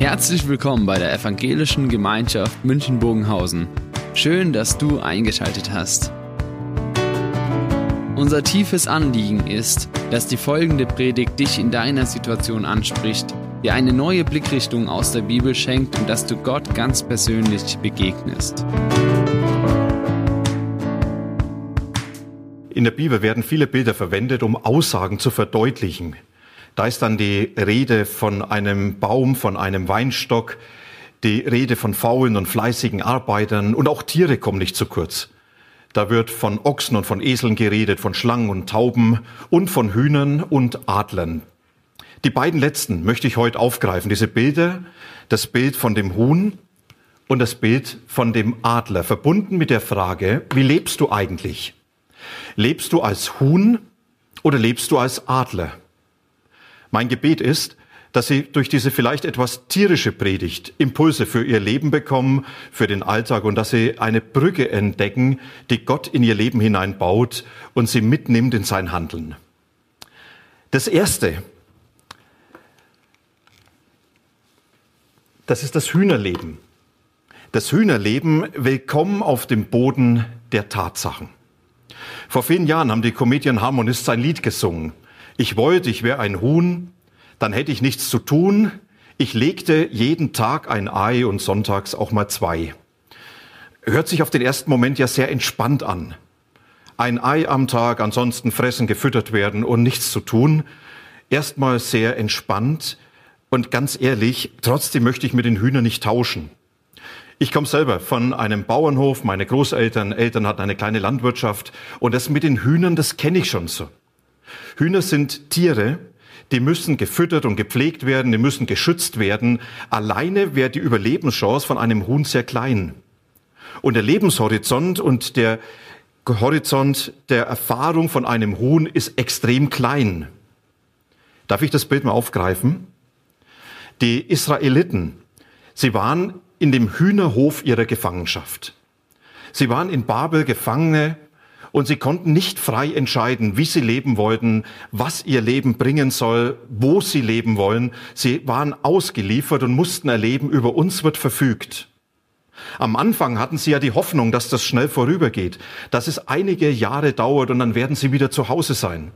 Herzlich willkommen bei der Evangelischen Gemeinschaft München-Bogenhausen. Schön, dass du eingeschaltet hast. Unser tiefes Anliegen ist, dass die folgende Predigt dich in deiner Situation anspricht, dir eine neue Blickrichtung aus der Bibel schenkt und dass du Gott ganz persönlich begegnest. In der Bibel werden viele Bilder verwendet, um Aussagen zu verdeutlichen. Da ist dann die Rede von einem Baum, von einem Weinstock, die Rede von faulen und fleißigen Arbeitern und auch Tiere kommen nicht zu kurz. Da wird von Ochsen und von Eseln geredet, von Schlangen und Tauben und von Hühnern und Adlern. Die beiden letzten möchte ich heute aufgreifen, diese Bilder, das Bild von dem Huhn und das Bild von dem Adler, verbunden mit der Frage, wie lebst du eigentlich? Lebst du als Huhn oder lebst du als Adler? Mein Gebet ist, dass Sie durch diese vielleicht etwas tierische Predigt Impulse für Ihr Leben bekommen, für den Alltag und dass Sie eine Brücke entdecken, die Gott in Ihr Leben hineinbaut und Sie mitnimmt in sein Handeln. Das Erste, das ist das Hühnerleben. Das Hühnerleben willkommen auf dem Boden der Tatsachen. Vor vielen Jahren haben die Comedian Harmonists ein Lied gesungen ich wollte, ich wäre ein Huhn, dann hätte ich nichts zu tun. Ich legte jeden Tag ein Ei und sonntags auch mal zwei. Hört sich auf den ersten Moment ja sehr entspannt an. Ein Ei am Tag, ansonsten fressen, gefüttert werden und nichts zu tun. Erstmal sehr entspannt und ganz ehrlich, trotzdem möchte ich mit den Hühnern nicht tauschen. Ich komme selber von einem Bauernhof, meine Großeltern, Eltern hatten eine kleine Landwirtschaft und das mit den Hühnern, das kenne ich schon so. Hühner sind Tiere, die müssen gefüttert und gepflegt werden, die müssen geschützt werden. Alleine wäre die Überlebenschance von einem Huhn sehr klein. Und der Lebenshorizont und der Horizont der Erfahrung von einem Huhn ist extrem klein. Darf ich das Bild mal aufgreifen? Die Israeliten, sie waren in dem Hühnerhof ihrer Gefangenschaft. Sie waren in Babel Gefangene und sie konnten nicht frei entscheiden, wie sie leben wollten, was ihr Leben bringen soll, wo sie leben wollen. Sie waren ausgeliefert und mussten erleben, über uns wird verfügt. Am Anfang hatten sie ja die Hoffnung, dass das schnell vorübergeht, dass es einige Jahre dauert und dann werden sie wieder zu Hause sein.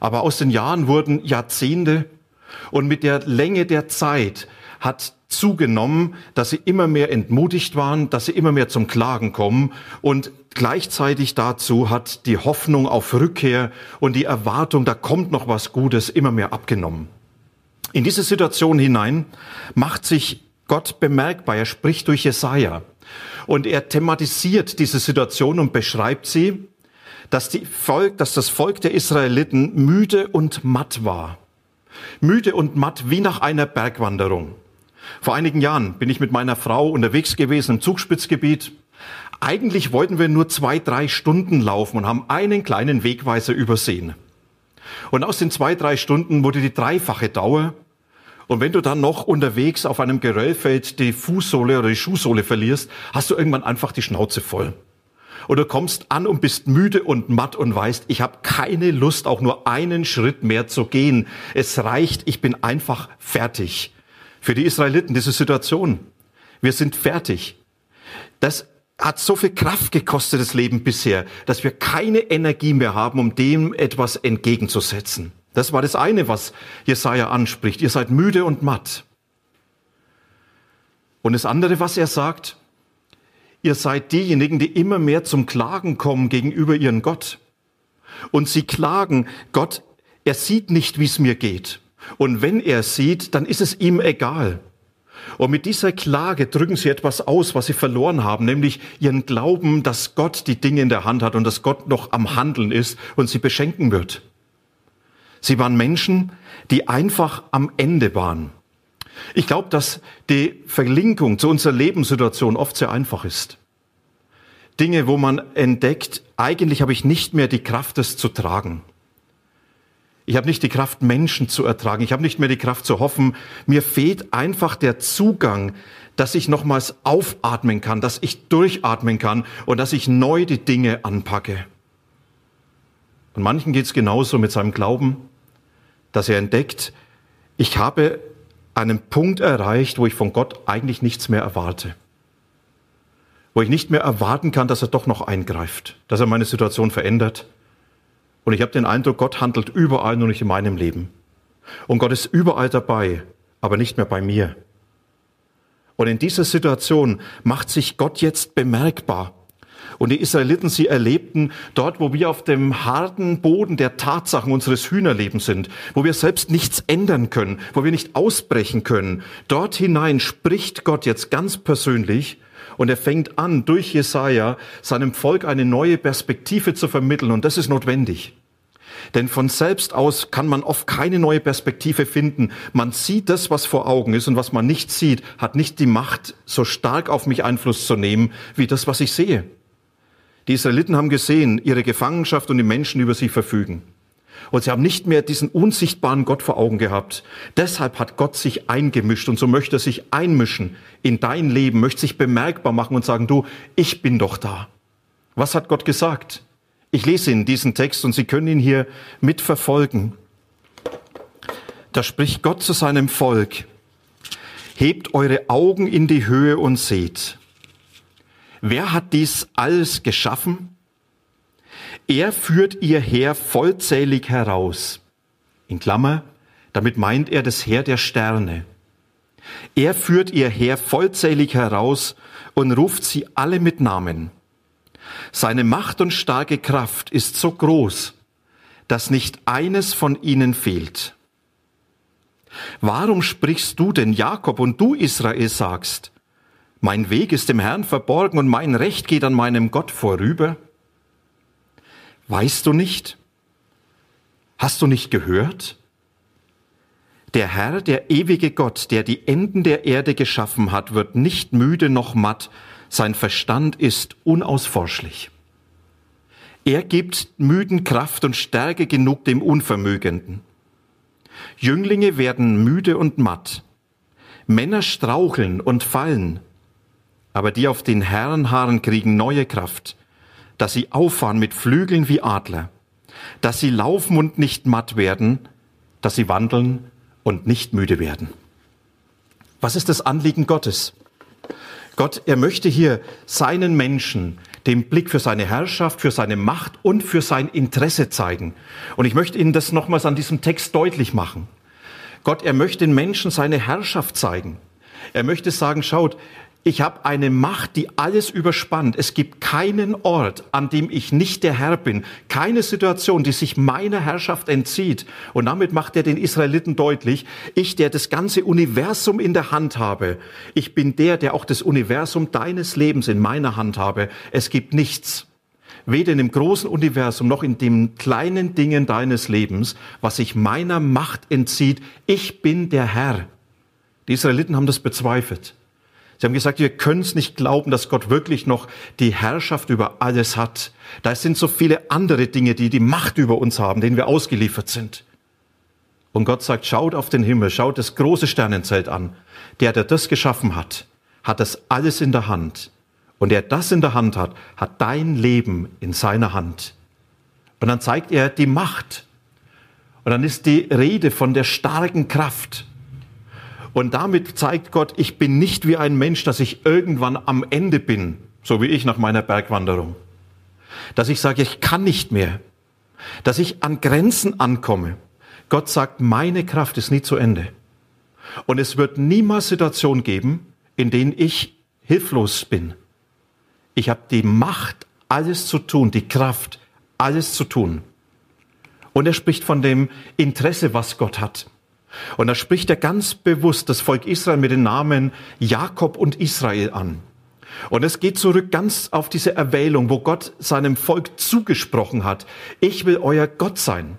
Aber aus den Jahren wurden Jahrzehnte und mit der Länge der Zeit hat zugenommen, dass sie immer mehr entmutigt waren, dass sie immer mehr zum Klagen kommen und gleichzeitig dazu hat die Hoffnung auf Rückkehr und die Erwartung, da kommt noch was Gutes, immer mehr abgenommen. In diese Situation hinein macht sich Gott bemerkbar. Er spricht durch Jesaja und er thematisiert diese Situation und beschreibt sie, dass, die Volk, dass das Volk der Israeliten müde und matt war. Müde und matt wie nach einer Bergwanderung. Vor einigen Jahren bin ich mit meiner Frau unterwegs gewesen im Zugspitzgebiet. Eigentlich wollten wir nur zwei, drei Stunden laufen und haben einen kleinen Wegweiser übersehen. Und aus den zwei, drei Stunden wurde die dreifache Dauer. Und wenn du dann noch unterwegs auf einem Geröllfeld die Fußsohle oder die Schuhsohle verlierst, hast du irgendwann einfach die Schnauze voll. Du kommst an und bist müde und matt und weißt, ich habe keine Lust, auch nur einen Schritt mehr zu gehen. Es reicht, ich bin einfach fertig für die Israeliten diese Situation. Wir sind fertig. Das hat so viel Kraft gekostet, das Leben bisher, dass wir keine Energie mehr haben, um dem etwas entgegenzusetzen. Das war das eine, was Jesaja anspricht. Ihr seid müde und matt. Und das andere, was er sagt, ihr seid diejenigen, die immer mehr zum Klagen kommen gegenüber ihren Gott. Und sie klagen, Gott, er sieht nicht, wie es mir geht. Und wenn er sieht, dann ist es ihm egal. Und mit dieser Klage drücken sie etwas aus, was sie verloren haben, nämlich ihren Glauben, dass Gott die Dinge in der Hand hat und dass Gott noch am Handeln ist und sie beschenken wird. Sie waren Menschen, die einfach am Ende waren. Ich glaube, dass die Verlinkung zu unserer Lebenssituation oft sehr einfach ist. Dinge, wo man entdeckt, eigentlich habe ich nicht mehr die Kraft, es zu tragen. Ich habe nicht die Kraft, Menschen zu ertragen. Ich habe nicht mehr die Kraft zu hoffen. Mir fehlt einfach der Zugang, dass ich nochmals aufatmen kann, dass ich durchatmen kann und dass ich neu die Dinge anpacke. Und manchen geht es genauso mit seinem Glauben, dass er entdeckt, ich habe einen Punkt erreicht, wo ich von Gott eigentlich nichts mehr erwarte. Wo ich nicht mehr erwarten kann, dass er doch noch eingreift, dass er meine Situation verändert. Und ich habe den Eindruck, Gott handelt überall, nur nicht in meinem Leben. Und Gott ist überall dabei, aber nicht mehr bei mir. Und in dieser Situation macht sich Gott jetzt bemerkbar. Und die Israeliten, sie erlebten dort, wo wir auf dem harten Boden der Tatsachen unseres Hühnerlebens sind, wo wir selbst nichts ändern können, wo wir nicht ausbrechen können. Dort hinein spricht Gott jetzt ganz persönlich und er fängt an, durch Jesaja seinem Volk eine neue Perspektive zu vermitteln. Und das ist notwendig. Denn von selbst aus kann man oft keine neue Perspektive finden. Man sieht das, was vor Augen ist und was man nicht sieht, hat nicht die Macht, so stark auf mich Einfluss zu nehmen, wie das, was ich sehe. Die Israeliten haben gesehen, ihre Gefangenschaft und die Menschen über sie verfügen. Und sie haben nicht mehr diesen unsichtbaren Gott vor Augen gehabt. Deshalb hat Gott sich eingemischt und so möchte er sich einmischen in dein Leben, möchte sich bemerkbar machen und sagen, du, ich bin doch da. Was hat Gott gesagt? Ich lese Ihnen diesen Text und Sie können ihn hier mitverfolgen. Da spricht Gott zu seinem Volk, hebt eure Augen in die Höhe und seht. Wer hat dies alles geschaffen? Er führt ihr Heer vollzählig heraus. In Klammer, damit meint er das Heer der Sterne. Er führt ihr Heer vollzählig heraus und ruft sie alle mit Namen. Seine Macht und starke Kraft ist so groß, dass nicht eines von ihnen fehlt. Warum sprichst du denn Jakob und du Israel sagst, mein Weg ist dem Herrn verborgen und mein Recht geht an meinem Gott vorüber? Weißt du nicht? Hast du nicht gehört? Der Herr, der ewige Gott, der die Enden der Erde geschaffen hat, wird nicht müde noch matt, sein Verstand ist unausforschlich. Er gibt müden Kraft und Stärke genug dem Unvermögenden. Jünglinge werden müde und matt. Männer straucheln und fallen. Aber die auf den Herrenhaaren kriegen neue Kraft, dass sie auffahren mit Flügeln wie Adler, dass sie laufen und nicht matt werden, dass sie wandeln und nicht müde werden. Was ist das Anliegen Gottes? Gott, er möchte hier seinen Menschen den Blick für seine Herrschaft, für seine Macht und für sein Interesse zeigen. Und ich möchte Ihnen das nochmals an diesem Text deutlich machen. Gott, er möchte den Menschen seine Herrschaft zeigen. Er möchte sagen, schaut, ich habe eine Macht, die alles überspannt. Es gibt keinen Ort, an dem ich nicht der Herr bin. Keine Situation, die sich meiner Herrschaft entzieht. Und damit macht er den Israeliten deutlich, ich, der das ganze Universum in der Hand habe, ich bin der, der auch das Universum deines Lebens in meiner Hand habe. Es gibt nichts, weder in dem großen Universum noch in den kleinen Dingen deines Lebens, was sich meiner Macht entzieht. Ich bin der Herr. Die Israeliten haben das bezweifelt. Sie haben gesagt, wir können es nicht glauben, dass Gott wirklich noch die Herrschaft über alles hat. Da sind so viele andere Dinge, die die Macht über uns haben, denen wir ausgeliefert sind. Und Gott sagt, schaut auf den Himmel, schaut das große Sternenzelt an. Der, der das geschaffen hat, hat das alles in der Hand. Und der das in der Hand hat, hat dein Leben in seiner Hand. Und dann zeigt er die Macht. Und dann ist die Rede von der starken Kraft. Und damit zeigt Gott, ich bin nicht wie ein Mensch, dass ich irgendwann am Ende bin, so wie ich nach meiner Bergwanderung. Dass ich sage, ich kann nicht mehr. Dass ich an Grenzen ankomme. Gott sagt, meine Kraft ist nie zu Ende. Und es wird niemals Situationen geben, in denen ich hilflos bin. Ich habe die Macht, alles zu tun, die Kraft, alles zu tun. Und er spricht von dem Interesse, was Gott hat. Und da spricht er ganz bewusst das Volk Israel mit den Namen Jakob und Israel an. Und es geht zurück ganz auf diese Erwählung, wo Gott seinem Volk zugesprochen hat. Ich will euer Gott sein.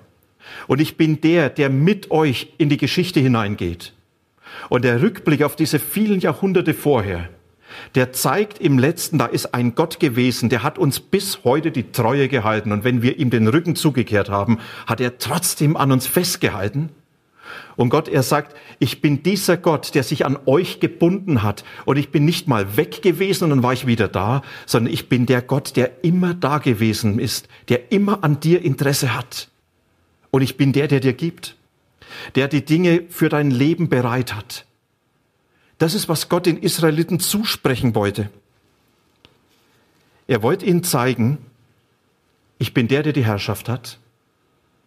Und ich bin der, der mit euch in die Geschichte hineingeht. Und der Rückblick auf diese vielen Jahrhunderte vorher, der zeigt im letzten, da ist ein Gott gewesen, der hat uns bis heute die Treue gehalten. Und wenn wir ihm den Rücken zugekehrt haben, hat er trotzdem an uns festgehalten und Gott, er sagt, ich bin dieser Gott, der sich an euch gebunden hat. Und ich bin nicht mal weg gewesen und dann war ich wieder da, sondern ich bin der Gott, der immer da gewesen ist, der immer an dir Interesse hat. Und ich bin der, der dir gibt, der die Dinge für dein Leben bereit hat. Das ist, was Gott den Israeliten zusprechen wollte. Er wollte ihnen zeigen, ich bin der, der die Herrschaft hat.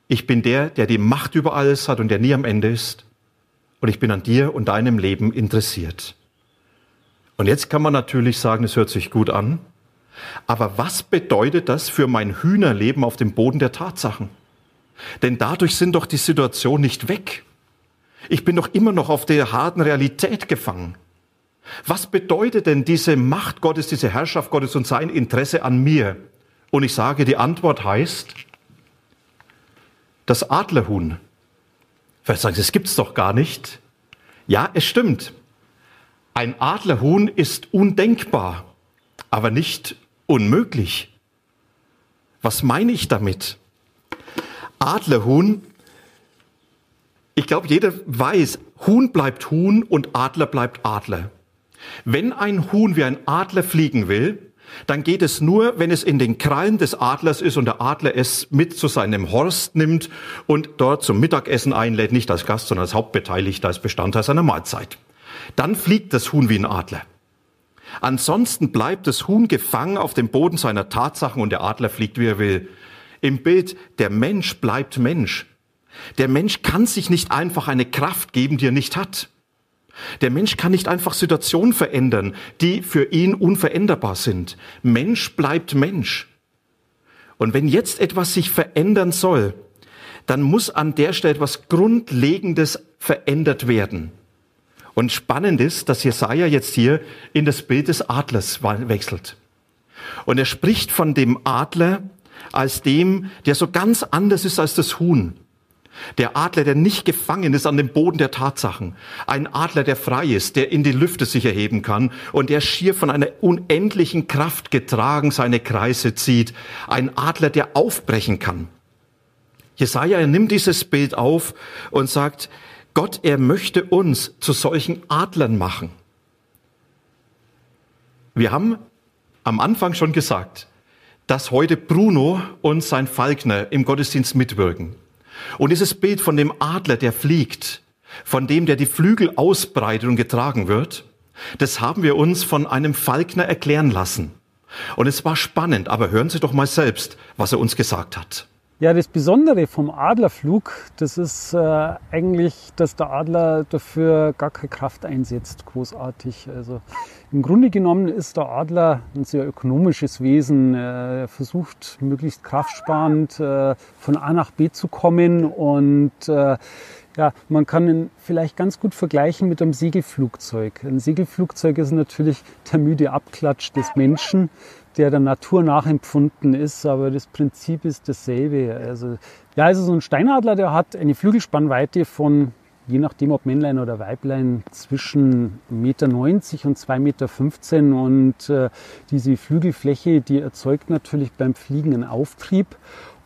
Ich bin der, der die Macht über alles hat und der nie am Ende ist. Und ich bin an dir und deinem Leben interessiert. Und jetzt kann man natürlich sagen, es hört sich gut an. Aber was bedeutet das für mein Hühnerleben auf dem Boden der Tatsachen? Denn dadurch sind doch die Situationen nicht weg. Ich bin doch immer noch auf der harten Realität gefangen. Was bedeutet denn diese Macht Gottes, diese Herrschaft Gottes und sein Interesse an mir? Und ich sage, die Antwort heißt, das Adlerhuhn. Vielleicht sagen Sie, das gibt's doch gar nicht. Ja, es stimmt. Ein Adlerhuhn ist undenkbar, aber nicht unmöglich. Was meine ich damit? Adlerhuhn, ich glaube, jeder weiß, Huhn bleibt Huhn und Adler bleibt Adler. Wenn ein Huhn wie ein Adler fliegen will, dann geht es nur, wenn es in den Krallen des Adlers ist und der Adler es mit zu seinem Horst nimmt und dort zum Mittagessen einlädt, nicht als Gast, sondern als Hauptbeteiligter, als Bestandteil seiner Mahlzeit. Dann fliegt das Huhn wie ein Adler. Ansonsten bleibt das Huhn gefangen auf dem Boden seiner Tatsachen und der Adler fliegt, wie er will. Im Bild, der Mensch bleibt Mensch. Der Mensch kann sich nicht einfach eine Kraft geben, die er nicht hat. Der Mensch kann nicht einfach Situationen verändern, die für ihn unveränderbar sind. Mensch bleibt Mensch. Und wenn jetzt etwas sich verändern soll, dann muss an der Stelle etwas Grundlegendes verändert werden. Und spannend ist, dass Jesaja jetzt hier in das Bild des Adlers wechselt. Und er spricht von dem Adler als dem, der so ganz anders ist als das Huhn. Der Adler, der nicht gefangen ist an dem Boden der Tatsachen. Ein Adler, der frei ist, der in die Lüfte sich erheben kann und der schier von einer unendlichen Kraft getragen seine Kreise zieht. Ein Adler, der aufbrechen kann. Jesaja nimmt dieses Bild auf und sagt, Gott, er möchte uns zu solchen Adlern machen. Wir haben am Anfang schon gesagt, dass heute Bruno und sein Falkner im Gottesdienst mitwirken. Und dieses Bild von dem Adler, der fliegt, von dem, der die Flügel ausbreitet und getragen wird, das haben wir uns von einem Falkner erklären lassen. Und es war spannend, aber hören Sie doch mal selbst, was er uns gesagt hat. Ja, das Besondere vom Adlerflug, das ist äh, eigentlich, dass der Adler dafür gar keine Kraft einsetzt, großartig. Also im Grunde genommen ist der Adler ein sehr ökonomisches Wesen. Er versucht möglichst kraftsparend äh, von A nach B zu kommen und äh, ja, man kann ihn vielleicht ganz gut vergleichen mit einem Segelflugzeug. Ein Segelflugzeug ist natürlich der müde Abklatsch des Menschen der der Natur nachempfunden ist, aber das Prinzip ist dasselbe. Also, ja, also so ein Steinadler, der hat eine Flügelspannweite von, je nachdem ob Männlein oder Weiblein, zwischen 1,90 Meter und 2,15 Meter und äh, diese Flügelfläche, die erzeugt natürlich beim Fliegen einen Auftrieb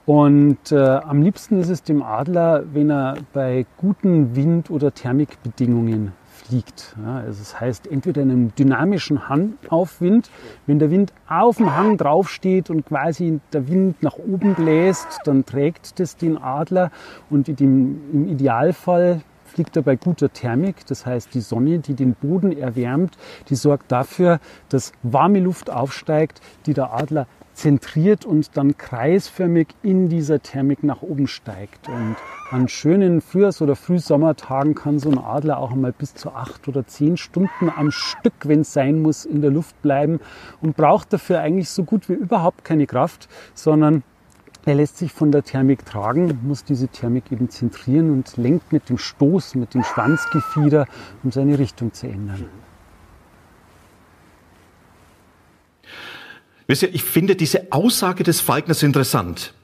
und äh, am liebsten ist es dem Adler, wenn er bei guten Wind- oder Thermikbedingungen fliegt. Ja, also das heißt, entweder in einem dynamischen Hangaufwind, wenn der Wind auf dem Hang draufsteht und quasi der Wind nach oben bläst, dann trägt das den Adler und im Idealfall fliegt er bei guter Thermik, das heißt die Sonne, die den Boden erwärmt, die sorgt dafür, dass warme Luft aufsteigt, die der Adler zentriert und dann kreisförmig in dieser Thermik nach oben steigt. Und an schönen Frühjahrs- oder Frühsommertagen kann so ein Adler auch einmal bis zu acht oder zehn Stunden am Stück, wenn es sein muss, in der Luft bleiben und braucht dafür eigentlich so gut wie überhaupt keine Kraft, sondern er lässt sich von der Thermik tragen, muss diese Thermik eben zentrieren und lenkt mit dem Stoß, mit dem Schwanzgefieder, um seine Richtung zu ändern. Wisst ihr, ich finde diese Aussage des Falkners interessant,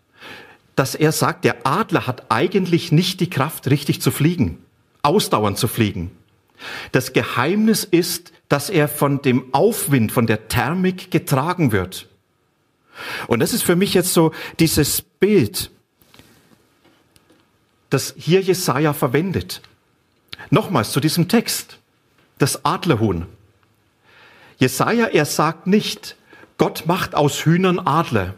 dass er sagt, der Adler hat eigentlich nicht die Kraft, richtig zu fliegen, ausdauernd zu fliegen. Das Geheimnis ist, dass er von dem Aufwind, von der Thermik getragen wird. Und das ist für mich jetzt so dieses Bild, das hier Jesaja verwendet. Nochmals zu diesem Text. Das Adlerhuhn. Jesaja, er sagt nicht, Gott macht aus Hühnern Adler.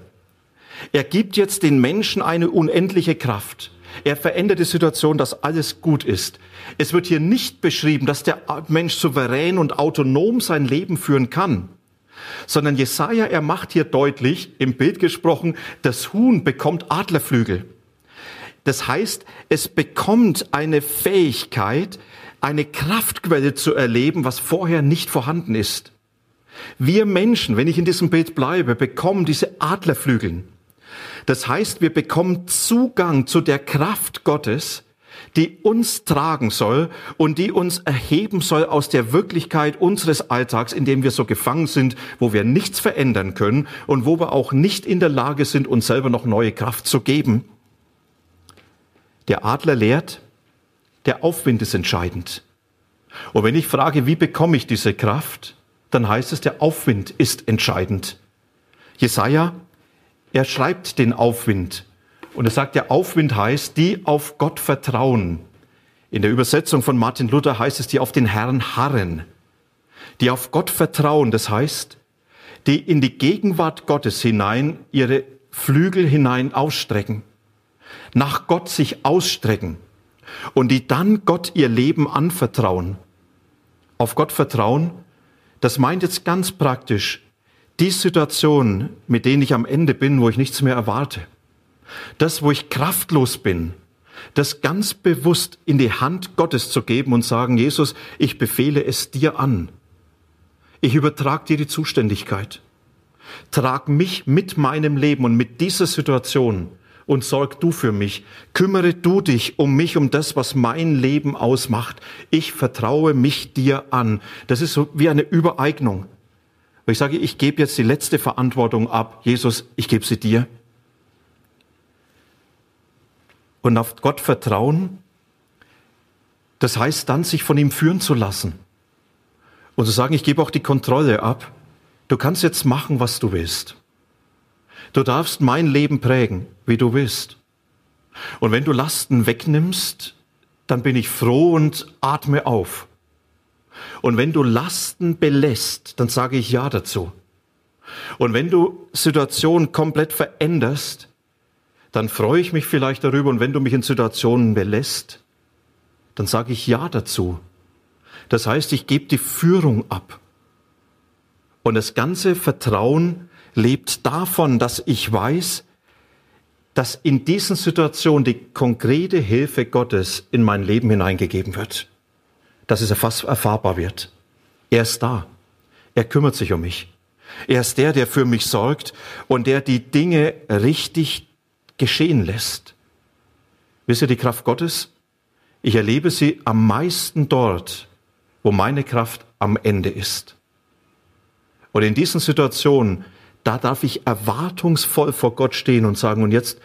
Er gibt jetzt den Menschen eine unendliche Kraft. Er verändert die Situation, dass alles gut ist. Es wird hier nicht beschrieben, dass der Mensch souverän und autonom sein Leben führen kann, sondern Jesaja, er macht hier deutlich, im Bild gesprochen, das Huhn bekommt Adlerflügel. Das heißt, es bekommt eine Fähigkeit, eine Kraftquelle zu erleben, was vorher nicht vorhanden ist. Wir Menschen, wenn ich in diesem Bild bleibe, bekommen diese Adlerflügeln. Das heißt, wir bekommen Zugang zu der Kraft Gottes, die uns tragen soll und die uns erheben soll aus der Wirklichkeit unseres Alltags, in dem wir so gefangen sind, wo wir nichts verändern können und wo wir auch nicht in der Lage sind, uns selber noch neue Kraft zu geben. Der Adler lehrt, der Aufwind ist entscheidend. Und wenn ich frage, wie bekomme ich diese Kraft, dann heißt es, der Aufwind ist entscheidend. Jesaja, er schreibt den Aufwind. Und er sagt, der Aufwind heißt, die auf Gott vertrauen. In der Übersetzung von Martin Luther heißt es, die auf den Herrn harren. Die auf Gott vertrauen, das heißt, die in die Gegenwart Gottes hinein ihre Flügel hinein ausstrecken. Nach Gott sich ausstrecken. Und die dann Gott ihr Leben anvertrauen. Auf Gott vertrauen das meint jetzt ganz praktisch die Situation, mit denen ich am Ende bin, wo ich nichts mehr erwarte. Das, wo ich kraftlos bin, das ganz bewusst in die Hand Gottes zu geben und sagen, Jesus, ich befehle es dir an. Ich übertrage dir die Zuständigkeit. Trag mich mit meinem Leben und mit dieser Situation und sorg du für mich. Kümmere du dich um mich, um das, was mein Leben ausmacht. Ich vertraue mich dir an. Das ist so wie eine Übereignung. Weil ich sage, ich gebe jetzt die letzte Verantwortung ab. Jesus, ich gebe sie dir. Und auf Gott vertrauen, das heißt dann, sich von ihm führen zu lassen. Und zu sagen, ich gebe auch die Kontrolle ab. Du kannst jetzt machen, was du willst. Du darfst mein Leben prägen, wie du willst. Und wenn du Lasten wegnimmst, dann bin ich froh und atme auf. Und wenn du Lasten belässt, dann sage ich Ja dazu. Und wenn du Situationen komplett veränderst, dann freue ich mich vielleicht darüber. Und wenn du mich in Situationen belässt, dann sage ich Ja dazu. Das heißt, ich gebe die Führung ab. Und das ganze Vertrauen lebt davon, dass ich weiß, dass in diesen Situationen die konkrete Hilfe Gottes in mein Leben hineingegeben wird. Dass es erfahrbar wird. Er ist da. Er kümmert sich um mich. Er ist der, der für mich sorgt und der die Dinge richtig geschehen lässt. Wisst ihr die Kraft Gottes? Ich erlebe sie am meisten dort, wo meine Kraft am Ende ist. Und in diesen Situationen da darf ich erwartungsvoll vor Gott stehen und sagen, und jetzt,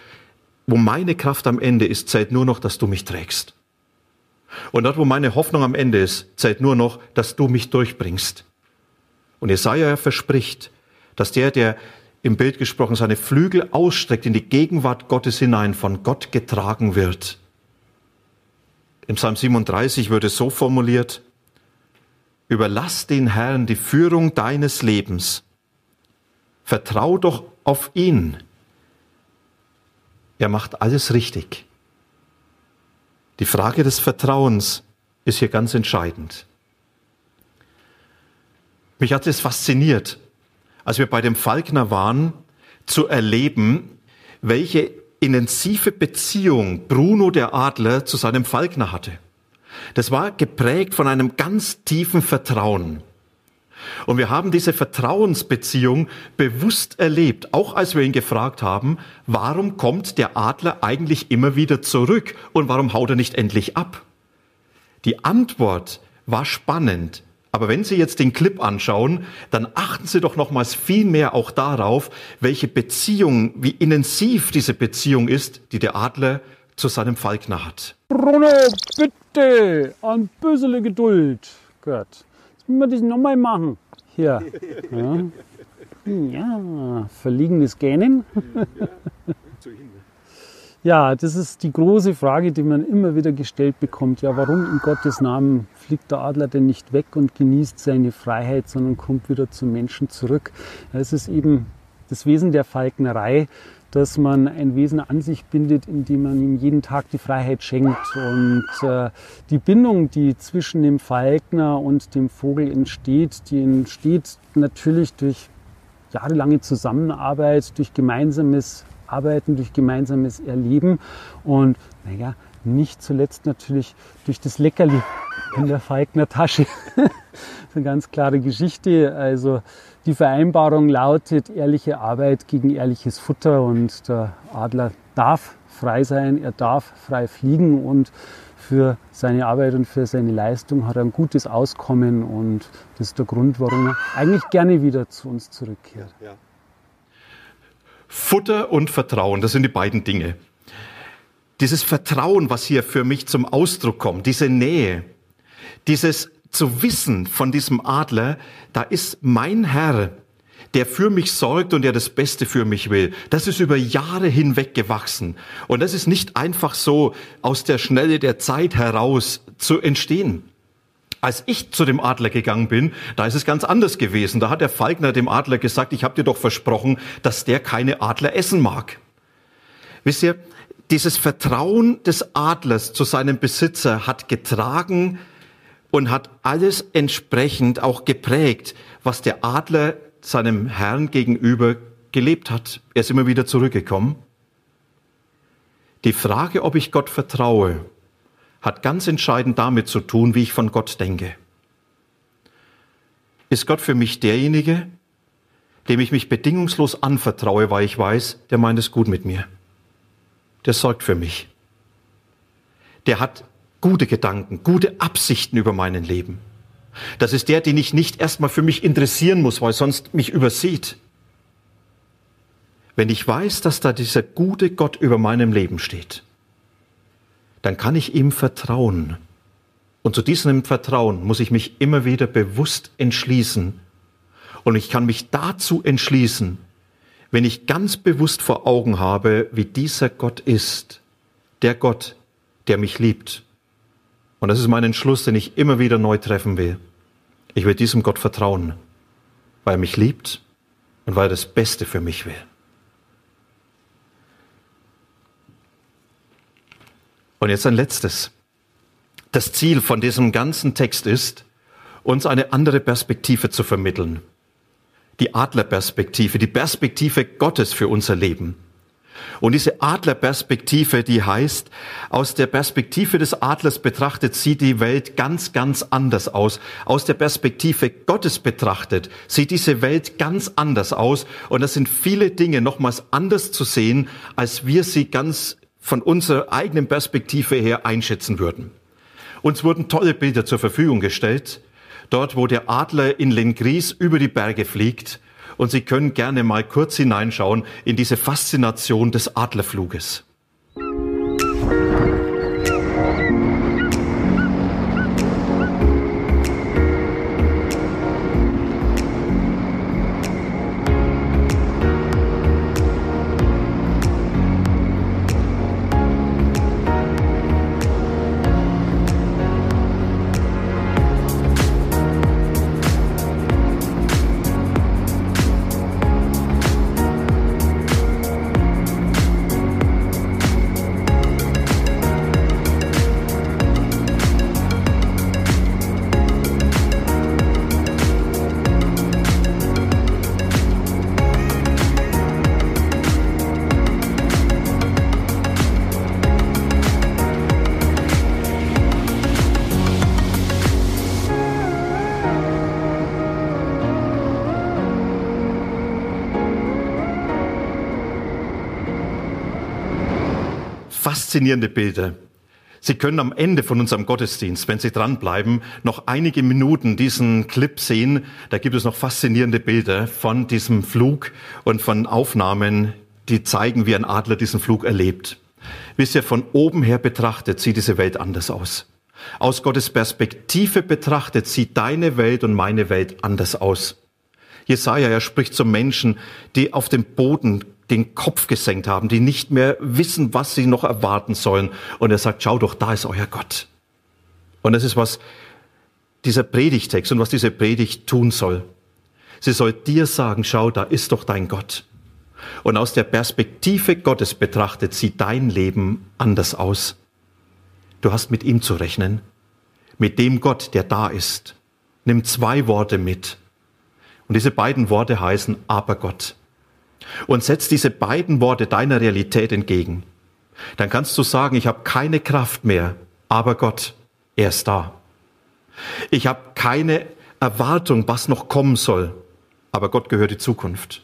wo meine Kraft am Ende ist, zählt nur noch, dass du mich trägst. Und dort, wo meine Hoffnung am Ende ist, zählt nur noch, dass du mich durchbringst. Und Jesaja verspricht, dass der, der im Bild gesprochen seine Flügel ausstreckt in die Gegenwart Gottes hinein, von Gott getragen wird. Im Psalm 37 wird es so formuliert, Überlass den Herrn die Führung deines Lebens Vertrau doch auf ihn. Er macht alles richtig. Die Frage des Vertrauens ist hier ganz entscheidend. Mich hat es fasziniert, als wir bei dem Falkner waren, zu erleben, welche intensive Beziehung Bruno der Adler zu seinem Falkner hatte. Das war geprägt von einem ganz tiefen Vertrauen. Und wir haben diese Vertrauensbeziehung bewusst erlebt, auch als wir ihn gefragt haben, warum kommt der Adler eigentlich immer wieder zurück und warum haut er nicht endlich ab? Die Antwort war spannend. Aber wenn Sie jetzt den Clip anschauen, dann achten Sie doch nochmals viel mehr auch darauf, welche Beziehung, wie intensiv diese Beziehung ist, die der Adler zu seinem Falkner hat. Bruno, bitte, ein bisschen Geduld. Gut. Müssen wir das nochmal machen? Hier. Ja, ja verliegendes Gähnen. Ja, das ist die große Frage, die man immer wieder gestellt bekommt. Ja, warum in Gottes Namen fliegt der Adler denn nicht weg und genießt seine Freiheit, sondern kommt wieder zum Menschen zurück? Es ist eben das Wesen der Falknerei, dass man ein Wesen an sich bindet, indem man ihm jeden Tag die Freiheit schenkt. Und äh, die Bindung, die zwischen dem Falkner und dem Vogel entsteht, die entsteht natürlich durch jahrelange Zusammenarbeit, durch gemeinsames Arbeiten, durch gemeinsames Erleben und naja, nicht zuletzt natürlich durch das Leckerli in der Falkner Tasche. das ist eine ganz klare Geschichte. Also die Vereinbarung lautet ehrliche Arbeit gegen ehrliches Futter und der Adler darf frei sein, er darf frei fliegen und für seine Arbeit und für seine Leistung hat er ein gutes Auskommen und das ist der Grund, warum er eigentlich gerne wieder zu uns zurückkehrt. Ja. Futter und Vertrauen, das sind die beiden Dinge. Dieses Vertrauen, was hier für mich zum Ausdruck kommt, diese Nähe, dieses zu wissen von diesem Adler, da ist mein Herr, der für mich sorgt und der das Beste für mich will. Das ist über Jahre hinweg gewachsen. Und das ist nicht einfach so aus der Schnelle der Zeit heraus zu entstehen. Als ich zu dem Adler gegangen bin, da ist es ganz anders gewesen. Da hat der Falkner dem Adler gesagt, ich habe dir doch versprochen, dass der keine Adler essen mag. Wisst ihr, dieses Vertrauen des Adlers zu seinem Besitzer hat getragen, und hat alles entsprechend auch geprägt, was der Adler seinem Herrn gegenüber gelebt hat. Er ist immer wieder zurückgekommen. Die Frage, ob ich Gott vertraue, hat ganz entscheidend damit zu tun, wie ich von Gott denke. Ist Gott für mich derjenige, dem ich mich bedingungslos anvertraue, weil ich weiß, der meint es gut mit mir. Der sorgt für mich. Der hat gute Gedanken, gute Absichten über mein Leben. Das ist der, den ich nicht erstmal für mich interessieren muss, weil sonst mich übersieht. Wenn ich weiß, dass da dieser gute Gott über meinem Leben steht, dann kann ich ihm vertrauen. Und zu diesem Vertrauen muss ich mich immer wieder bewusst entschließen. Und ich kann mich dazu entschließen, wenn ich ganz bewusst vor Augen habe, wie dieser Gott ist, der Gott, der mich liebt und das ist mein Entschluss, den ich immer wieder neu treffen will. Ich will diesem Gott vertrauen, weil er mich liebt und weil er das Beste für mich will. Und jetzt ein letztes. Das Ziel von diesem ganzen Text ist, uns eine andere Perspektive zu vermitteln. Die Adlerperspektive, die Perspektive Gottes für unser Leben. Und diese Adlerperspektive, die heißt, aus der Perspektive des Adlers betrachtet sieht die Welt ganz, ganz anders aus. Aus der Perspektive Gottes betrachtet sieht diese Welt ganz anders aus. Und das sind viele Dinge nochmals anders zu sehen, als wir sie ganz von unserer eigenen Perspektive her einschätzen würden. Uns wurden tolle Bilder zur Verfügung gestellt. Dort, wo der Adler in Lengries über die Berge fliegt und Sie können gerne mal kurz hineinschauen in diese Faszination des Adlerfluges. Faszinierende Bilder. Sie können am Ende von unserem Gottesdienst, wenn Sie dranbleiben, noch einige Minuten diesen Clip sehen. Da gibt es noch faszinierende Bilder von diesem Flug und von Aufnahmen, die zeigen, wie ein Adler diesen Flug erlebt. Wisst ihr, von oben her betrachtet sieht diese Welt anders aus. Aus Gottes Perspektive betrachtet sieht deine Welt und meine Welt anders aus. Jesaja, er spricht zu Menschen, die auf dem Boden den Kopf gesenkt haben, die nicht mehr wissen, was sie noch erwarten sollen. Und er sagt, schau doch, da ist euer Gott. Und das ist was dieser Predigtext und was diese Predigt tun soll. Sie soll dir sagen, schau, da ist doch dein Gott. Und aus der Perspektive Gottes betrachtet sieht dein Leben anders aus. Du hast mit ihm zu rechnen, mit dem Gott, der da ist. Nimm zwei Worte mit. Und diese beiden Worte heißen aber Gott. Und setz diese beiden Worte deiner Realität entgegen. Dann kannst du sagen, ich habe keine Kraft mehr, aber Gott, er ist da. Ich habe keine Erwartung, was noch kommen soll, aber Gott gehört die Zukunft.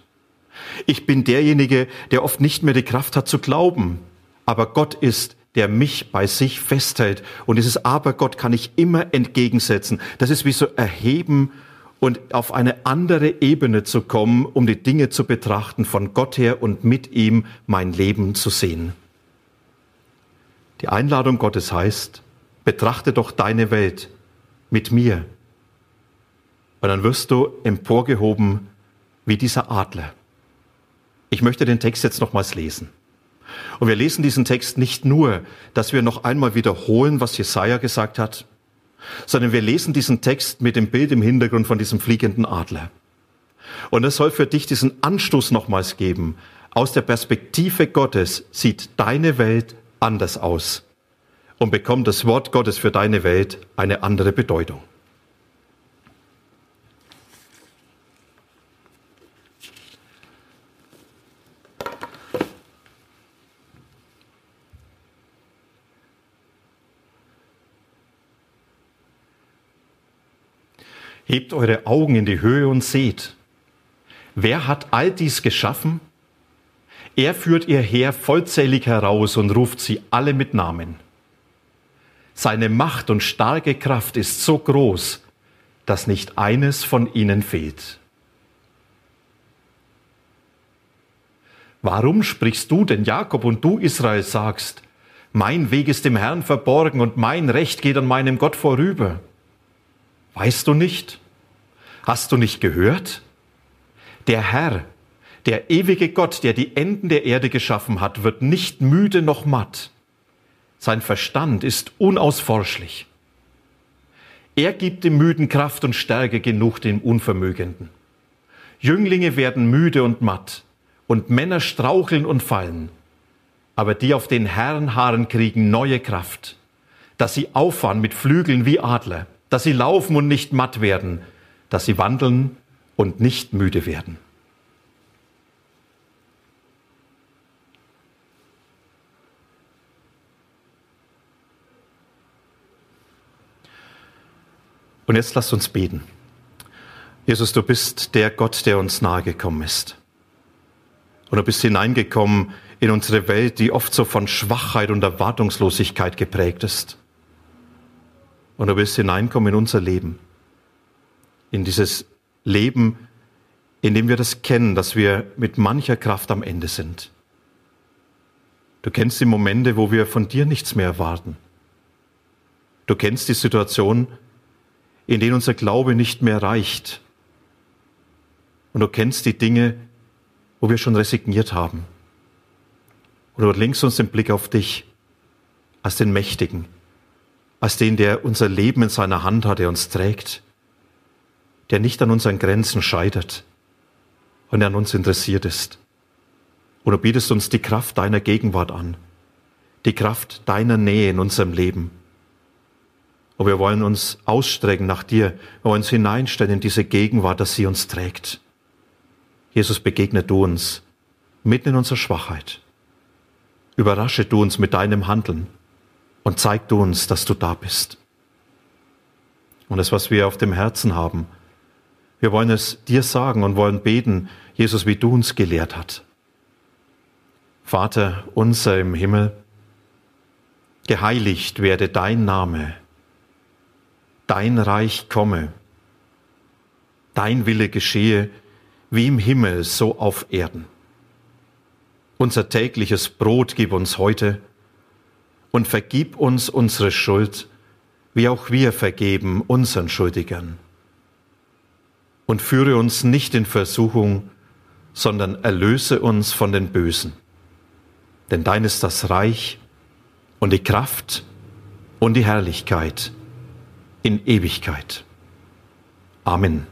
Ich bin derjenige, der oft nicht mehr die Kraft hat zu glauben, aber Gott ist, der mich bei sich festhält. Und dieses Aber Gott kann ich immer entgegensetzen. Das ist wie so erheben und auf eine andere Ebene zu kommen, um die Dinge zu betrachten von Gott her und mit ihm mein Leben zu sehen. Die Einladung Gottes heißt, betrachte doch deine Welt mit mir. Und dann wirst du emporgehoben wie dieser Adler. Ich möchte den Text jetzt nochmals lesen. Und wir lesen diesen Text nicht nur, dass wir noch einmal wiederholen, was Jesaja gesagt hat, sondern wir lesen diesen Text mit dem Bild im Hintergrund von diesem fliegenden Adler. Und es soll für dich diesen Anstoß nochmals geben. Aus der Perspektive Gottes sieht deine Welt anders aus und bekommt das Wort Gottes für deine Welt eine andere Bedeutung. Hebt eure Augen in die Höhe und seht. Wer hat all dies geschaffen? Er führt ihr Heer vollzählig heraus und ruft sie alle mit Namen. Seine Macht und starke Kraft ist so groß, dass nicht eines von ihnen fehlt. Warum sprichst du denn Jakob und du Israel sagst, mein Weg ist dem Herrn verborgen und mein Recht geht an meinem Gott vorüber? Weißt du nicht? Hast du nicht gehört? Der Herr, der ewige Gott, der die Enden der Erde geschaffen hat, wird nicht müde noch matt. Sein Verstand ist unausforschlich. Er gibt dem Müden Kraft und Stärke genug dem Unvermögenden. Jünglinge werden müde und matt, und Männer straucheln und fallen. Aber die auf den Herrn harren, kriegen neue Kraft, dass sie auffahren mit Flügeln wie Adler, dass sie laufen und nicht matt werden, dass sie wandeln und nicht müde werden. Und jetzt lasst uns beten. Jesus, du bist der Gott, der uns nahegekommen ist. Und du bist hineingekommen in unsere Welt, die oft so von Schwachheit und Erwartungslosigkeit geprägt ist. Und du bist hineingekommen in unser Leben in dieses Leben, in dem wir das kennen, dass wir mit mancher Kraft am Ende sind. Du kennst die Momente, wo wir von dir nichts mehr erwarten. Du kennst die Situation, in denen unser Glaube nicht mehr reicht. Und du kennst die Dinge, wo wir schon resigniert haben. Und du lenkst uns den Blick auf dich als den Mächtigen, als den, der unser Leben in seiner Hand hat, der uns trägt der nicht an unseren Grenzen scheitert und an uns interessiert ist. Und du bietest uns die Kraft deiner Gegenwart an, die Kraft deiner Nähe in unserem Leben. Und wir wollen uns ausstrecken nach dir, wir wollen uns hineinstellen in diese Gegenwart, dass sie uns trägt. Jesus, begegne du uns mitten in unserer Schwachheit. Überrasche du uns mit deinem Handeln und zeig du uns, dass du da bist. Und das, was wir auf dem Herzen haben, wir wollen es dir sagen und wollen beten, Jesus, wie du uns gelehrt hast. Vater unser im Himmel, geheiligt werde dein Name, dein Reich komme, dein Wille geschehe, wie im Himmel, so auf Erden. Unser tägliches Brot gib uns heute und vergib uns unsere Schuld, wie auch wir vergeben unseren Schuldigern und führe uns nicht in Versuchung, sondern erlöse uns von den Bösen. Denn dein ist das Reich und die Kraft und die Herrlichkeit in Ewigkeit. Amen.